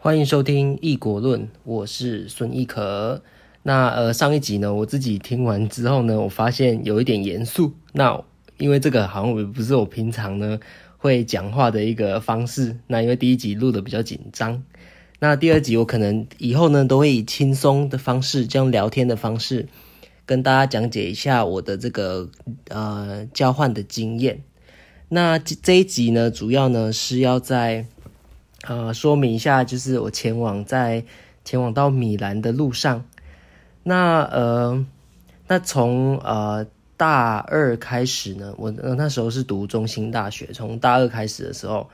欢迎收听《异国论》，我是孙一可。那呃，上一集呢，我自己听完之后呢，我发现有一点严肃。那因为这个好像也不是我平常呢会讲话的一个方式。那因为第一集录的比较紧张，那第二集我可能以后呢都会以轻松的方式，这样聊天的方式，跟大家讲解一下我的这个呃交换的经验。那这这一集呢，主要呢是要在呃说明一下，就是我前往在前往到米兰的路上。那呃，那从呃大二开始呢，我那时候是读中心大学，从大二开始的时候，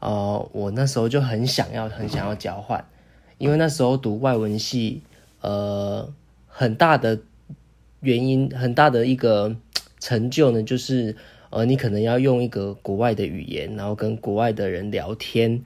呃，我那时候就很想要很想要交换，因为那时候读外文系，呃，很大的原因，很大的一个成就呢，就是呃，你可能要用一个国外的语言，然后跟国外的人聊天。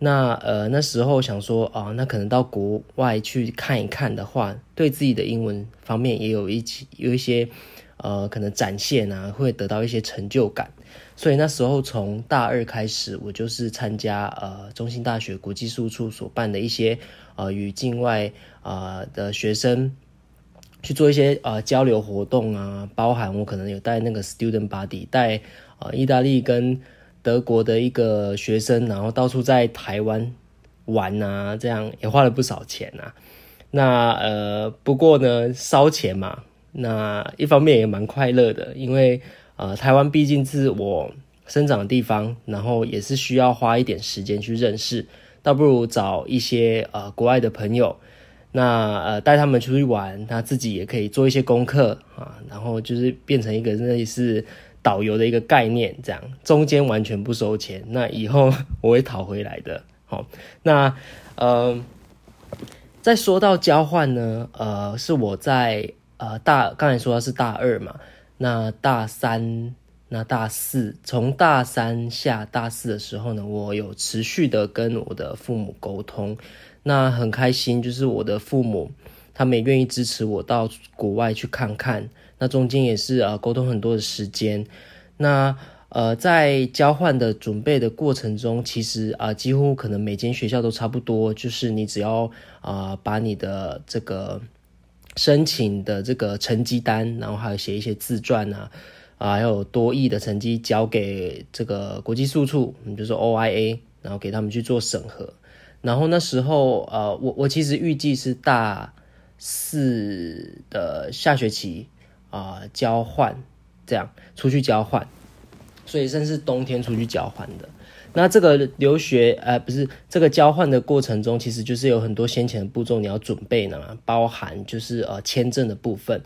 那呃那时候想说啊，那可能到国外去看一看的话，对自己的英文方面也有一起有一些呃可能展现啊，会得到一些成就感。所以那时候从大二开始，我就是参加呃中兴大学国际事务处所办的一些呃与境外啊的学生去做一些呃交流活动啊，包含我可能有带那个 student body 带啊意大利跟。德国的一个学生，然后到处在台湾玩啊，这样也花了不少钱啊。那呃，不过呢，烧钱嘛，那一方面也蛮快乐的，因为呃，台湾毕竟是我生长的地方，然后也是需要花一点时间去认识，倒不如找一些呃国外的朋友，那呃带他们出去玩，他自己也可以做一些功课啊，然后就是变成一个类似。导游的一个概念，这样中间完全不收钱，那以后我会讨回来的。好，那呃，再说到交换呢，呃，是我在呃大刚才说的是大二嘛，那大三、那大四，从大三下大四的时候呢，我有持续的跟我的父母沟通，那很开心，就是我的父母他们也愿意支持我到国外去看看。那中间也是呃沟通很多的时间，那呃在交换的准备的过程中，其实啊几乎可能每间学校都差不多，就是你只要啊把你的这个申请的这个成绩单，然后还有写一些自传啊啊还有多义的成绩交给这个国际事务处，你就说 OIA，然后给他们去做审核。然后那时候呃我我其实预计是大四的下学期。啊，交换这样出去交换，所以甚至冬天出去交换的。那这个留学，呃，不是这个交换的过程中，其实就是有很多先前的步骤你要准备呢，包含就是呃签证的部分。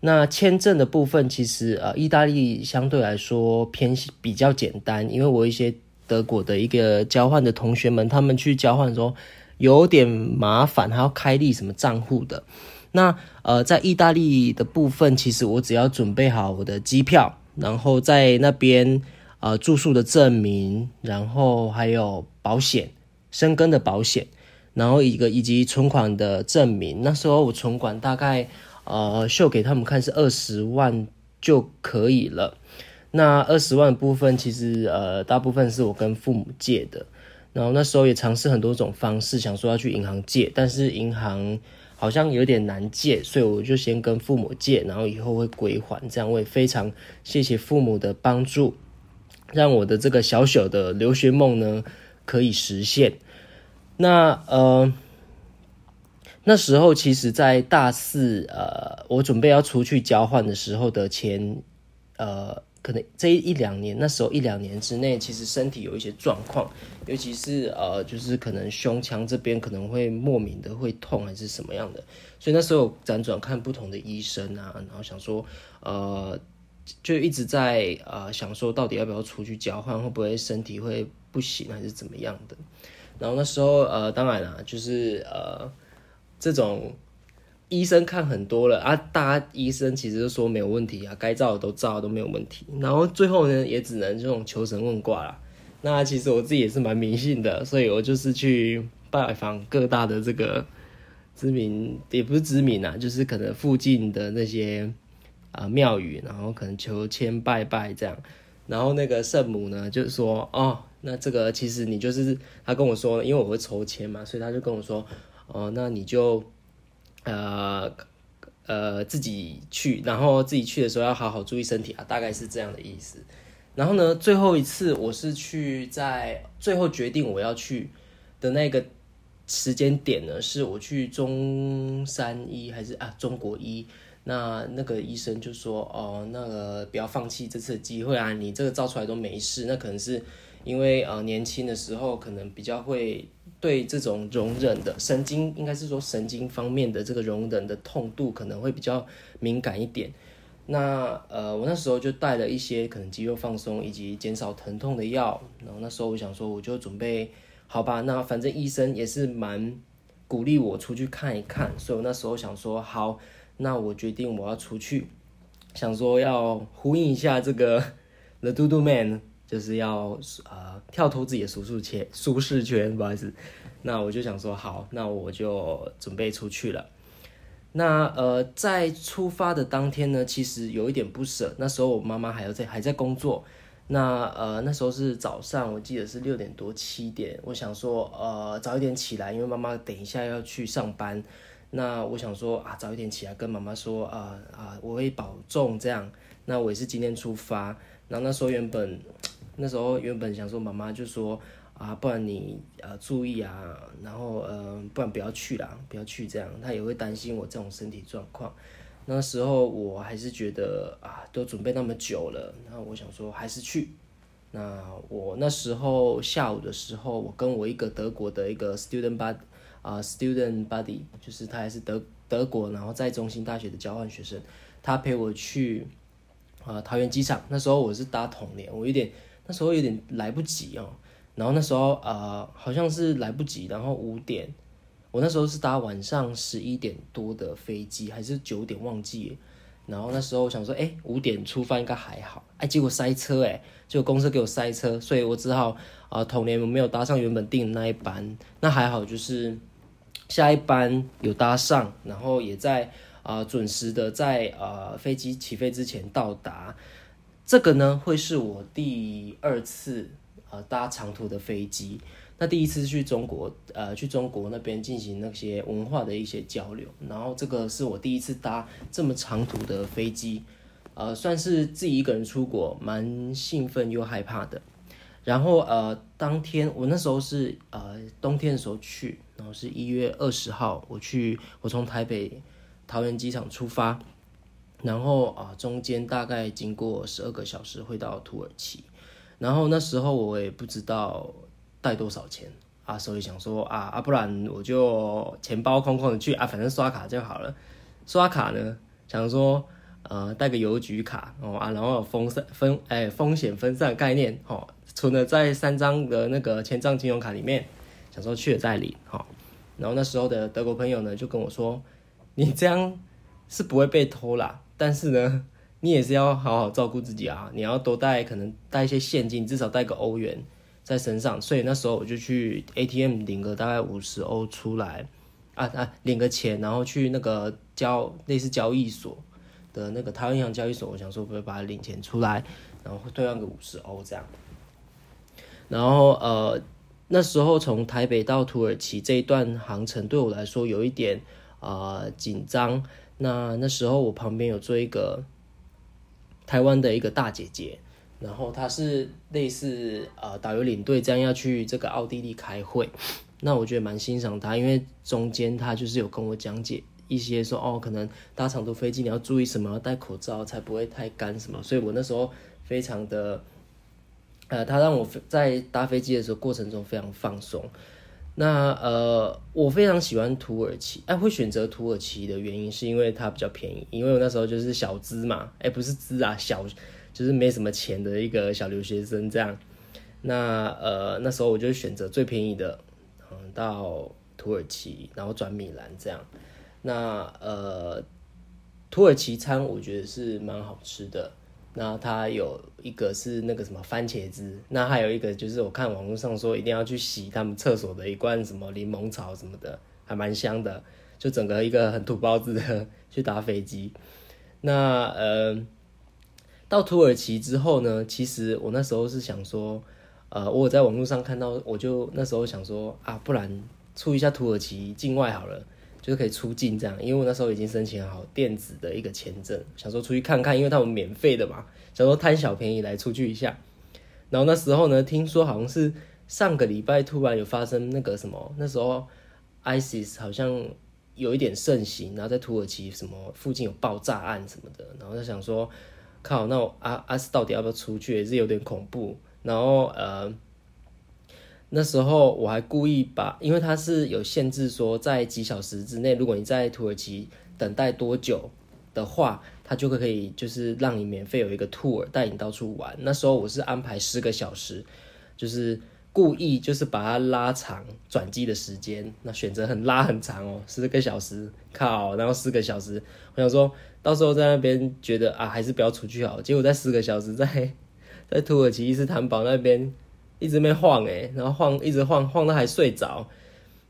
那签证的部分，其实呃意大利相对来说偏比较简单，因为我一些德国的一个交换的同学们，他们去交换的时候有点麻烦，还要开立什么账户的。那呃，在意大利的部分，其实我只要准备好我的机票，然后在那边呃住宿的证明，然后还有保险、生根的保险，然后一个以及存款的证明。那时候我存款大概呃秀给他们看是二十万就可以了。那二十万部分其实呃大部分是我跟父母借的，然后那时候也尝试很多种方式，想说要去银行借，但是银行。好像有点难借，所以我就先跟父母借，然后以后会归还。这样我也非常谢谢父母的帮助，让我的这个小小的留学梦呢可以实现。那呃，那时候其实，在大四呃，我准备要出去交换的时候的前呃。可能这一两年，那时候一两年之内，其实身体有一些状况，尤其是呃，就是可能胸腔这边可能会莫名的会痛，还是什么样的，所以那时候辗转看不同的医生啊，然后想说，呃，就一直在呃想说，到底要不要出去交换，会不会身体会不行，还是怎么样的？然后那时候呃，当然啦，就是呃这种。医生看很多了啊，大家医生其实都说没有问题啊，该照的都照都没有问题。然后最后呢，也只能这种求神问卦啦。那其实我自己也是蛮迷信的，所以我就是去拜访各大的这个知名，也不是知名啊，就是可能附近的那些啊庙宇，然后可能求签拜拜这样。然后那个圣母呢，就是说，哦，那这个其实你就是他跟我说，因为我会抽签嘛，所以他就跟我说，哦，那你就呃呃自己去，然后自己去的时候要好好注意身体啊，大概是这样的意思。然后呢，最后一次我是去在最后决定我要去的那个时间点呢，是我去中山医还是啊中国医？那那个医生就说：“哦，那个不要放弃这次机会啊！你这个照出来都没事，那可能是因为呃年轻的时候可能比较会对这种容忍的神经，应该是说神经方面的这个容忍的痛度可能会比较敏感一点。那呃，我那时候就带了一些可能肌肉放松以及减少疼痛的药。然后那时候我想说，我就准备好吧。那反正医生也是蛮鼓励我出去看一看，所以我那时候想说好。”那我决定我要出去，想说要呼应一下这个 The Do Do Man，就是要呃跳脱自己的舒适圈，舒适圈，不好意思。那我就想说好，那我就准备出去了。那呃在出发的当天呢，其实有一点不舍。那时候我妈妈还要在还在工作。那呃那时候是早上，我记得是六点多七点。我想说呃早一点起来，因为妈妈等一下要去上班。那我想说啊，早一点起来跟妈妈说啊啊，我会保重这样。那我也是今天出发。然后那时候原本，那时候原本想说妈妈就说啊，不然你呃注意啊，然后呃不然不要去啦，不要去这样。她也会担心我这种身体状况。那时候我还是觉得啊，都准备那么久了，然后我想说还是去。那我那时候下午的时候，我跟我一个德国的一个 student bud。啊，student buddy，就是他还是德德国，然后在中心大学的交换学生，他陪我去啊桃园机场。那时候我是搭统联，我有点那时候有点来不及哦。然后那时候呃好像是来不及，然后五点，我那时候是搭晚上十一点多的飞机，还是九点忘记。然后那时候我想说，哎，五点出发应该还好，哎，结果塞车，哎，就公司给我塞车，所以我只好啊统联我没有搭上原本订的那一班。那还好就是。下一班有搭上，然后也在啊准时的在呃飞机起飞之前到达。这个呢会是我第二次呃搭长途的飞机。那第一次去中国呃去中国那边进行那些文化的一些交流，然后这个是我第一次搭这么长途的飞机，呃算是自己一个人出国，蛮兴奋又害怕的。然后呃当天我那时候是呃冬天的时候去。然后是一月二十号，我去，我从台北桃园机场出发，然后啊，中间大概经过十二个小时会到土耳其，然后那时候我也不知道带多少钱啊，所以想说啊啊，不然我就钱包空空的去啊，反正刷卡就好了。刷卡呢，想说呃带个邮局卡哦啊，然后分散分哎风险分散概念哦，存了在三张的那个千账金融卡里面。想说去了再领，哈，然后那时候的德国朋友呢就跟我说，你这样是不会被偷啦，但是呢，你也是要好好照顾自己啊，你要多带，可能带一些现金，至少带个欧元在身上。所以那时候我就去 ATM 领个大概五十欧出来，啊啊，领个钱，然后去那个交类似交易所的那个台湾银行交易所，我想说不会把它领钱出来，然后兑换个五十欧这样，然后呃。那时候从台北到土耳其这一段航程对我来说有一点啊紧张。那那时候我旁边有坐一个台湾的一个大姐姐，然后她是类似呃导游领队这样要去这个奥地利开会。那我觉得蛮欣赏她，因为中间她就是有跟我讲解一些说哦，可能搭长途飞机你要注意什么，要戴口罩才不会太干什么。所以我那时候非常的。呃，他让我在搭飞机的时候过程中非常放松。那呃，我非常喜欢土耳其。哎，会选择土耳其的原因是因为它比较便宜。因为我那时候就是小资嘛，哎，不是资啊，小就是没什么钱的一个小留学生这样。那呃，那时候我就选择最便宜的，嗯，到土耳其，然后转米兰这样。那呃，土耳其餐我觉得是蛮好吃的。那它有一个是那个什么番茄汁，那还有一个就是我看网络上说一定要去洗他们厕所的一罐什么柠檬草什么的，还蛮香的，就整个一个很土包子的去搭飞机。那呃，到土耳其之后呢，其实我那时候是想说，呃，我在网络上看到，我就那时候想说啊，不然出一下土耳其境外好了，就是可以出境这样，因为我那时候已经申请好电子的一个签证，想说出去看看，因为他们免费的嘛，想说贪小便宜来出去一下。然后那时候呢，听说好像是上个礼拜突然有发生那个什么，那时候 ISIS 好像有一点盛行，然后在土耳其什么附近有爆炸案什么的，然后就想说。靠，那我阿阿斯到底要不要出去也是有点恐怖。然后呃，那时候我还故意把，因为它是有限制说在几小时之内，如果你在土耳其等待多久的话，它就可以就是让你免费有一个 tour 带你到处玩。那时候我是安排十个小时，就是故意就是把它拉长转机的时间，那选择很拉很长哦，十个小时，靠，然后四个小时，我想说。到时候在那边觉得啊，还是不要出去好。结果在四个小时在在土耳其伊斯坦堡那边一直没晃诶，然后晃一直晃晃到还睡着。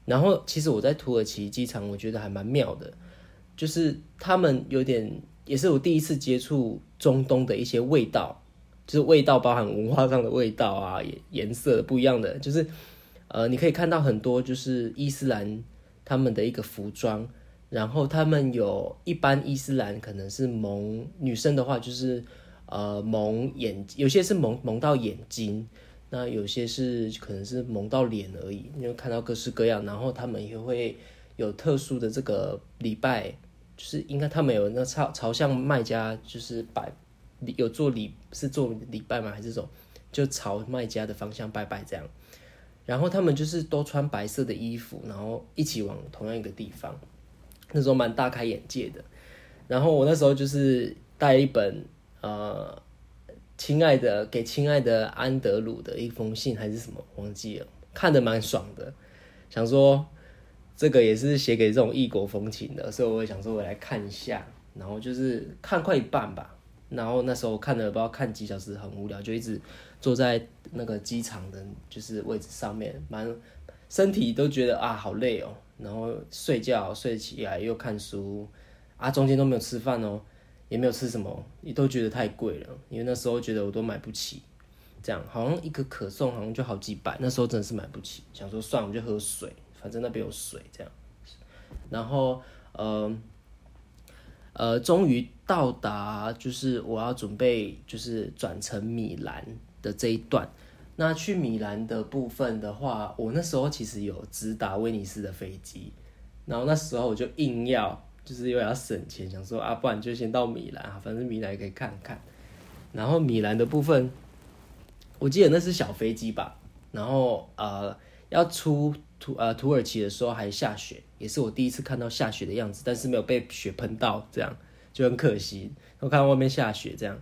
然后其实我在土耳其机场，我觉得还蛮妙的，就是他们有点也是我第一次接触中东的一些味道，就是味道包含文化上的味道啊，颜颜色不一样的，就是呃你可以看到很多就是伊斯兰他们的一个服装。然后他们有一般伊斯兰可能是蒙女生的话就是呃蒙眼，有些是蒙蒙到眼睛，那有些是可能是蒙到脸而已。你会看到各式各样，然后他们也会有特殊的这个礼拜，就是应该他们有那朝朝向卖家就是拜有做礼是做礼拜吗？还是这种就朝卖家的方向拜拜这样。然后他们就是都穿白色的衣服，然后一起往同样一个地方。那时候蛮大开眼界的，然后我那时候就是带一本呃，亲爱的给亲爱的安德鲁的一封信还是什么忘记了，看的蛮爽的，想说这个也是写给这种异国风情的，所以我想说我来看一下，然后就是看快一半吧，然后那时候看了不知道看几小时，很无聊，就一直坐在那个机场的就是位置上面，蛮身体都觉得啊好累哦。然后睡觉，睡起来又看书，啊，中间都没有吃饭哦，也没有吃什么，也都觉得太贵了，因为那时候觉得我都买不起，这样好像一个可颂好像就好几百，那时候真的是买不起，想说算我就喝水，反正那边有水这样，然后呃呃，终于到达就是我要准备就是转乘米兰的这一段。那去米兰的部分的话，我那时候其实有直达威尼斯的飞机，然后那时候我就硬要，就是又要省钱，想说啊，不然就先到米兰啊，反正米兰也可以看看。然后米兰的部分，我记得那是小飞机吧，然后呃要出土呃土耳其的时候还下雪，也是我第一次看到下雪的样子，但是没有被雪喷到，这样就很可惜。我看到外面下雪这样。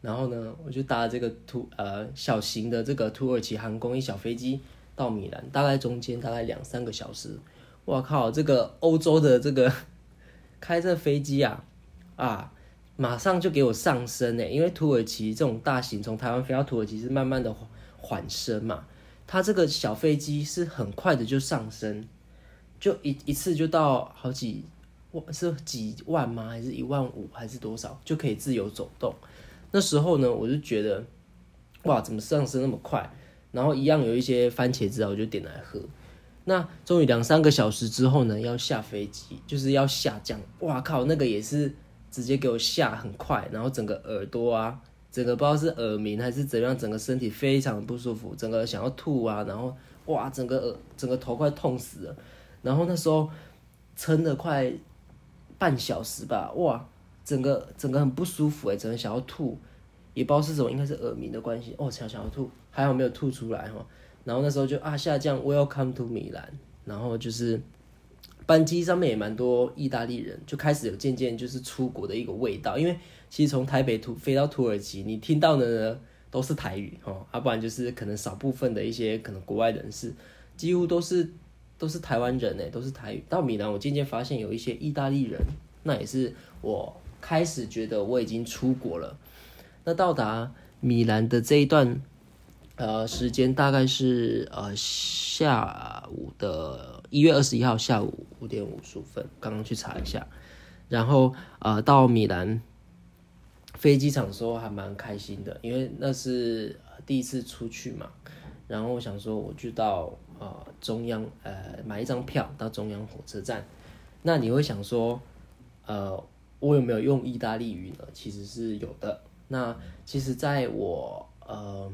然后呢，我就搭这个土呃小型的这个土耳其航空一小飞机到米兰，大概中间大概两三个小时。我靠，这个欧洲的这个开这飞机啊啊，马上就给我上升呢，因为土耳其这种大型从台湾飞到土耳其是慢慢的缓升嘛，它这个小飞机是很快的就上升，就一一次就到好几万是几万吗？还是一万五还是多少就可以自由走动？那时候呢，我就觉得，哇，怎么上升那么快？然后一样有一些番茄汁啊，我就点来喝。那终于两三个小时之后呢，要下飞机，就是要下降。哇靠，那个也是直接给我下很快，然后整个耳朵啊，整个不知道是耳鸣还是怎样，整个身体非常不舒服，整个想要吐啊，然后哇，整个耳整个头快痛死了。然后那时候撑了快半小时吧，哇！整个整个很不舒服哎，整个想要吐，也不知道是什么，应该是耳鸣的关系哦，想想要吐，还好没有吐出来哈。然后那时候就啊下降，Welcome to 米兰，然后就是班机上面也蛮多意大利人，就开始有渐渐就是出国的一个味道，因为其实从台北土飞到土耳其，你听到的呢都是台语哦，要不然就是可能少部分的一些可能国外人士，几乎都是都是台湾人哎，都是台语。到米兰，我渐渐发现有一些意大利人，那也是我。开始觉得我已经出国了。那到达米兰的这一段，呃，时间大概是呃下午的一月二十一号下午五点五十五分，刚刚去查一下。然后呃到米兰，飞机场的时候还蛮开心的，因为那是第一次出去嘛。然后我想说，我就到呃中央呃买一张票到中央火车站。那你会想说，呃，我有没有用意大利语呢？其实是有的。那其实在我呃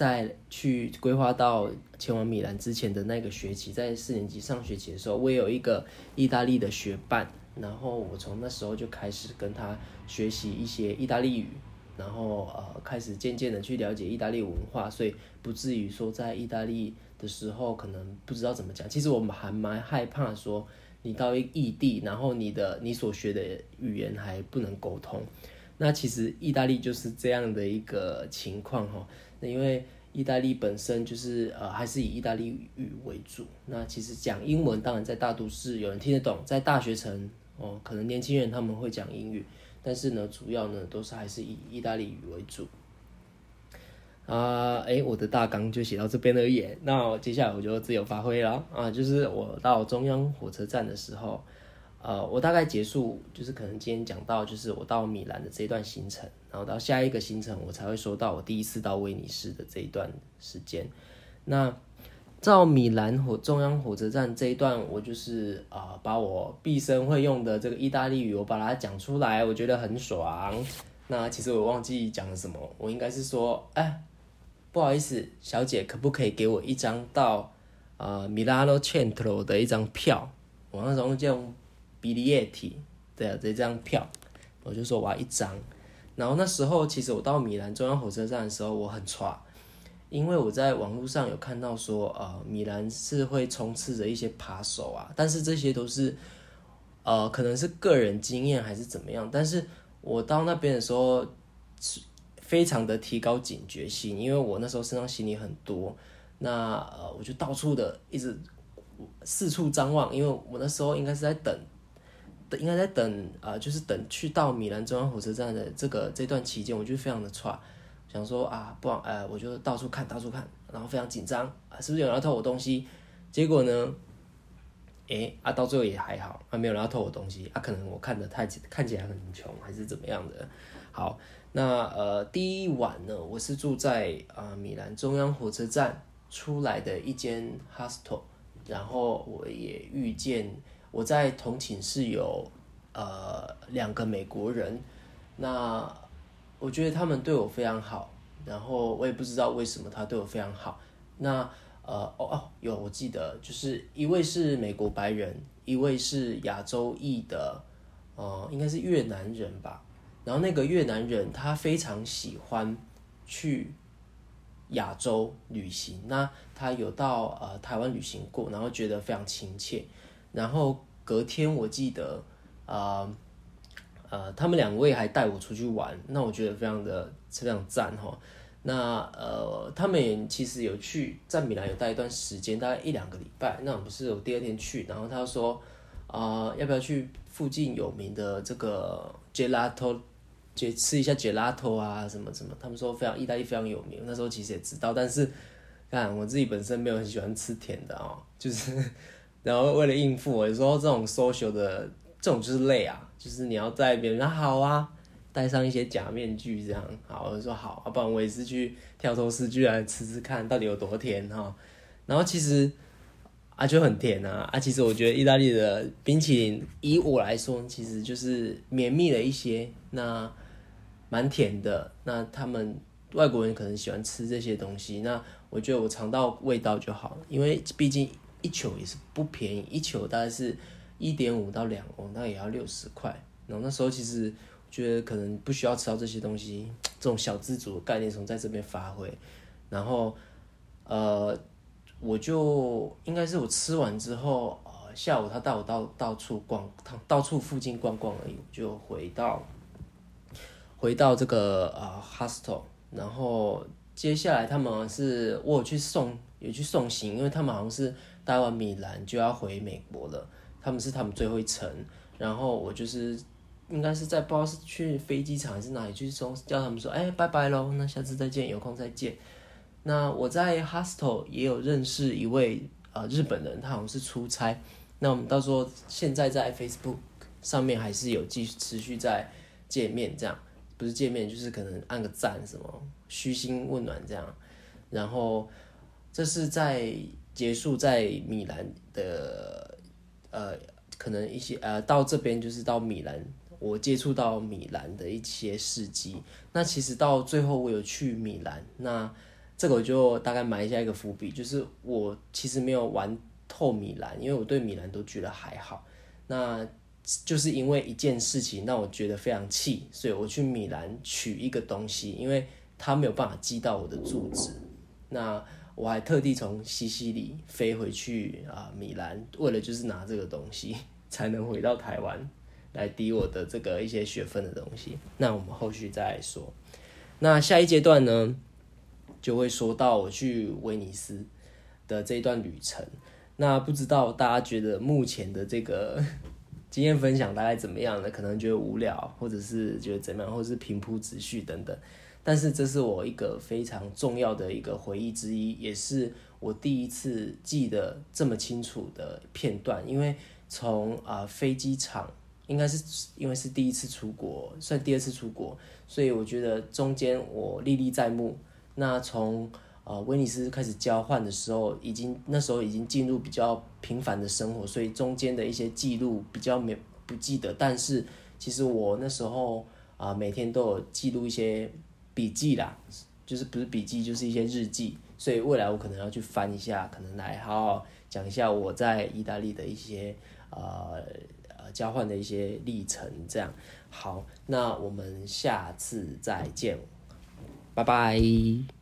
在去规划到前往米兰之前的那个学期，在四年级上学期的时候，我有一个意大利的学伴。然后我从那时候就开始跟他学习一些意大利语，然后呃开始渐渐的去了解意大利文化，所以不至于说在意大利的时候可能不知道怎么讲。其实我们还蛮害怕说你到一异地，然后你的你所学的语言还不能沟通。那其实意大利就是这样的一个情况哈。那因为意大利本身就是呃还是以意大利语为主。那其实讲英文当然在大都市有人听得懂，在大学城。哦，可能年轻人他们会讲英语，但是呢，主要呢都是还是以意大利语为主。啊，哎，我的大纲就写到这边而已。那接下来我就自由发挥了啊，就是我到中央火车站的时候，呃，我大概结束，就是可能今天讲到就是我到米兰的这一段行程，然后到下一个行程我才会说到我第一次到威尼斯的这一段时间。那到米兰火中央火车站这一段，我就是啊，把我毕生会用的这个意大利语，我把它讲出来，我觉得很爽。那其实我忘记讲了什么，我应该是说，哎，不好意思，小姐，可不可以给我一张到呃米拉诺 Centro 的一张票？我那时候叫 biglietti 的这张票，我就说我要一张。然后那时候其实我到米兰中央火车站的时候，我很差。因为我在网络上有看到说，呃，米兰是会充斥着一些扒手啊，但是这些都是，呃，可能是个人经验还是怎么样。但是我到那边的时候，非常的提高警觉性，因为我那时候身上行李很多，那呃，我就到处的一直四处张望，因为我那时候应该是在等，应该在等啊，就是等去到米兰中央火车站的这个这段期间，我就非常的差。想说啊，不，呃，我就到处看，到处看，然后非常紧张啊，是不是有人要偷我东西？结果呢，诶，啊，到最后也还好，啊，没有人要偷我东西，啊，可能我看的太看起来很穷，还是怎么样的？好，那呃，第一晚呢，我是住在啊米兰中央火车站出来的一间 hostel，然后我也遇见我在同寝室有呃两个美国人，那。我觉得他们对我非常好，然后我也不知道为什么他对我非常好。那呃哦哦有我记得，就是一位是美国白人，一位是亚洲裔的，呃应该是越南人吧。然后那个越南人他非常喜欢去亚洲旅行，那他有到呃台湾旅行过，然后觉得非常亲切。然后隔天我记得啊。呃，他们两位还带我出去玩，那我觉得非常的非常赞哈。那呃，他们其实有去在米兰有待一段时间，大概一两个礼拜。那我不是我第二天去，然后他说啊，要不要去附近有名的这个 gelato，就吃一下 gelato 啊，什么什么？他们说非常意大利非常有名。那时候其实也知道，但是看我自己本身没有很喜欢吃甜的哦，就是然后为了应付，我说这种 social 的这种就是累啊。就是你要在别人好啊，戴上一些假面具这样，好，我说好，要不然我也是去跳脱式居然吃吃看到底有多甜哈。然后其实啊就很甜啊，啊其实我觉得意大利的冰淇淋，以我来说其实就是绵密了一些，那蛮甜的。那他们外国人可能喜欢吃这些东西，那我觉得我尝到味道就好了，因为毕竟一球也是不便宜，一球大概是。一点五到两欧，那也要六十块。然后那时候其实觉得可能不需要吃到这些东西，这种小自主的概念从在这边发挥。然后呃，我就应该是我吃完之后，呃，下午他带我到到处逛，到处附近逛逛而已，就回到回到这个呃 hostel。然后接下来他们是我有去送，有去送行，因为他们好像是待完米兰就要回美国了。他们是他们最后一程，然后我就是应该是在不知道是去飞机场还是哪里去送，叫他们说哎拜拜喽，那下次再见，有空再见。那我在 hostel 也有认识一位呃日本人，他好像是出差。那我们到时候现在在 Facebook 上面还是有继续持续在见面这样。不是见面，就是可能按个赞什么，虚心问暖这样。然后这是在结束在米兰的呃，可能一些呃到这边就是到米兰，我接触到米兰的一些事迹。那其实到最后我有去米兰，那这个我就大概埋下一个伏笔，就是我其实没有玩透米兰，因为我对米兰都觉得还好。那就是因为一件事情让我觉得非常气，所以我去米兰取一个东西，因为他没有办法寄到我的住址。那我还特地从西西里飞回去啊米兰，为了就是拿这个东西，才能回到台湾来抵我的这个一些学分的东西。那我们后续再说。那下一阶段呢，就会说到我去威尼斯的这一段旅程。那不知道大家觉得目前的这个。经验分享大概怎么样呢？可能觉得无聊，或者是觉得怎么样，或者是平铺直叙等等。但是这是我一个非常重要的一个回忆之一，也是我第一次记得这么清楚的片段。因为从啊飞机场，应该是因为是第一次出国，算第二次出国，所以我觉得中间我历历在目。那从呃，威尼斯开始交换的时候，已经那时候已经进入比较平凡的生活，所以中间的一些记录比较没不记得。但是其实我那时候啊，每天都有记录一些笔记啦，就是不是笔记，就是一些日记。所以未来我可能要去翻一下，可能来好好讲一下我在意大利的一些呃呃交换的一些历程。这样好，那我们下次再见，拜拜。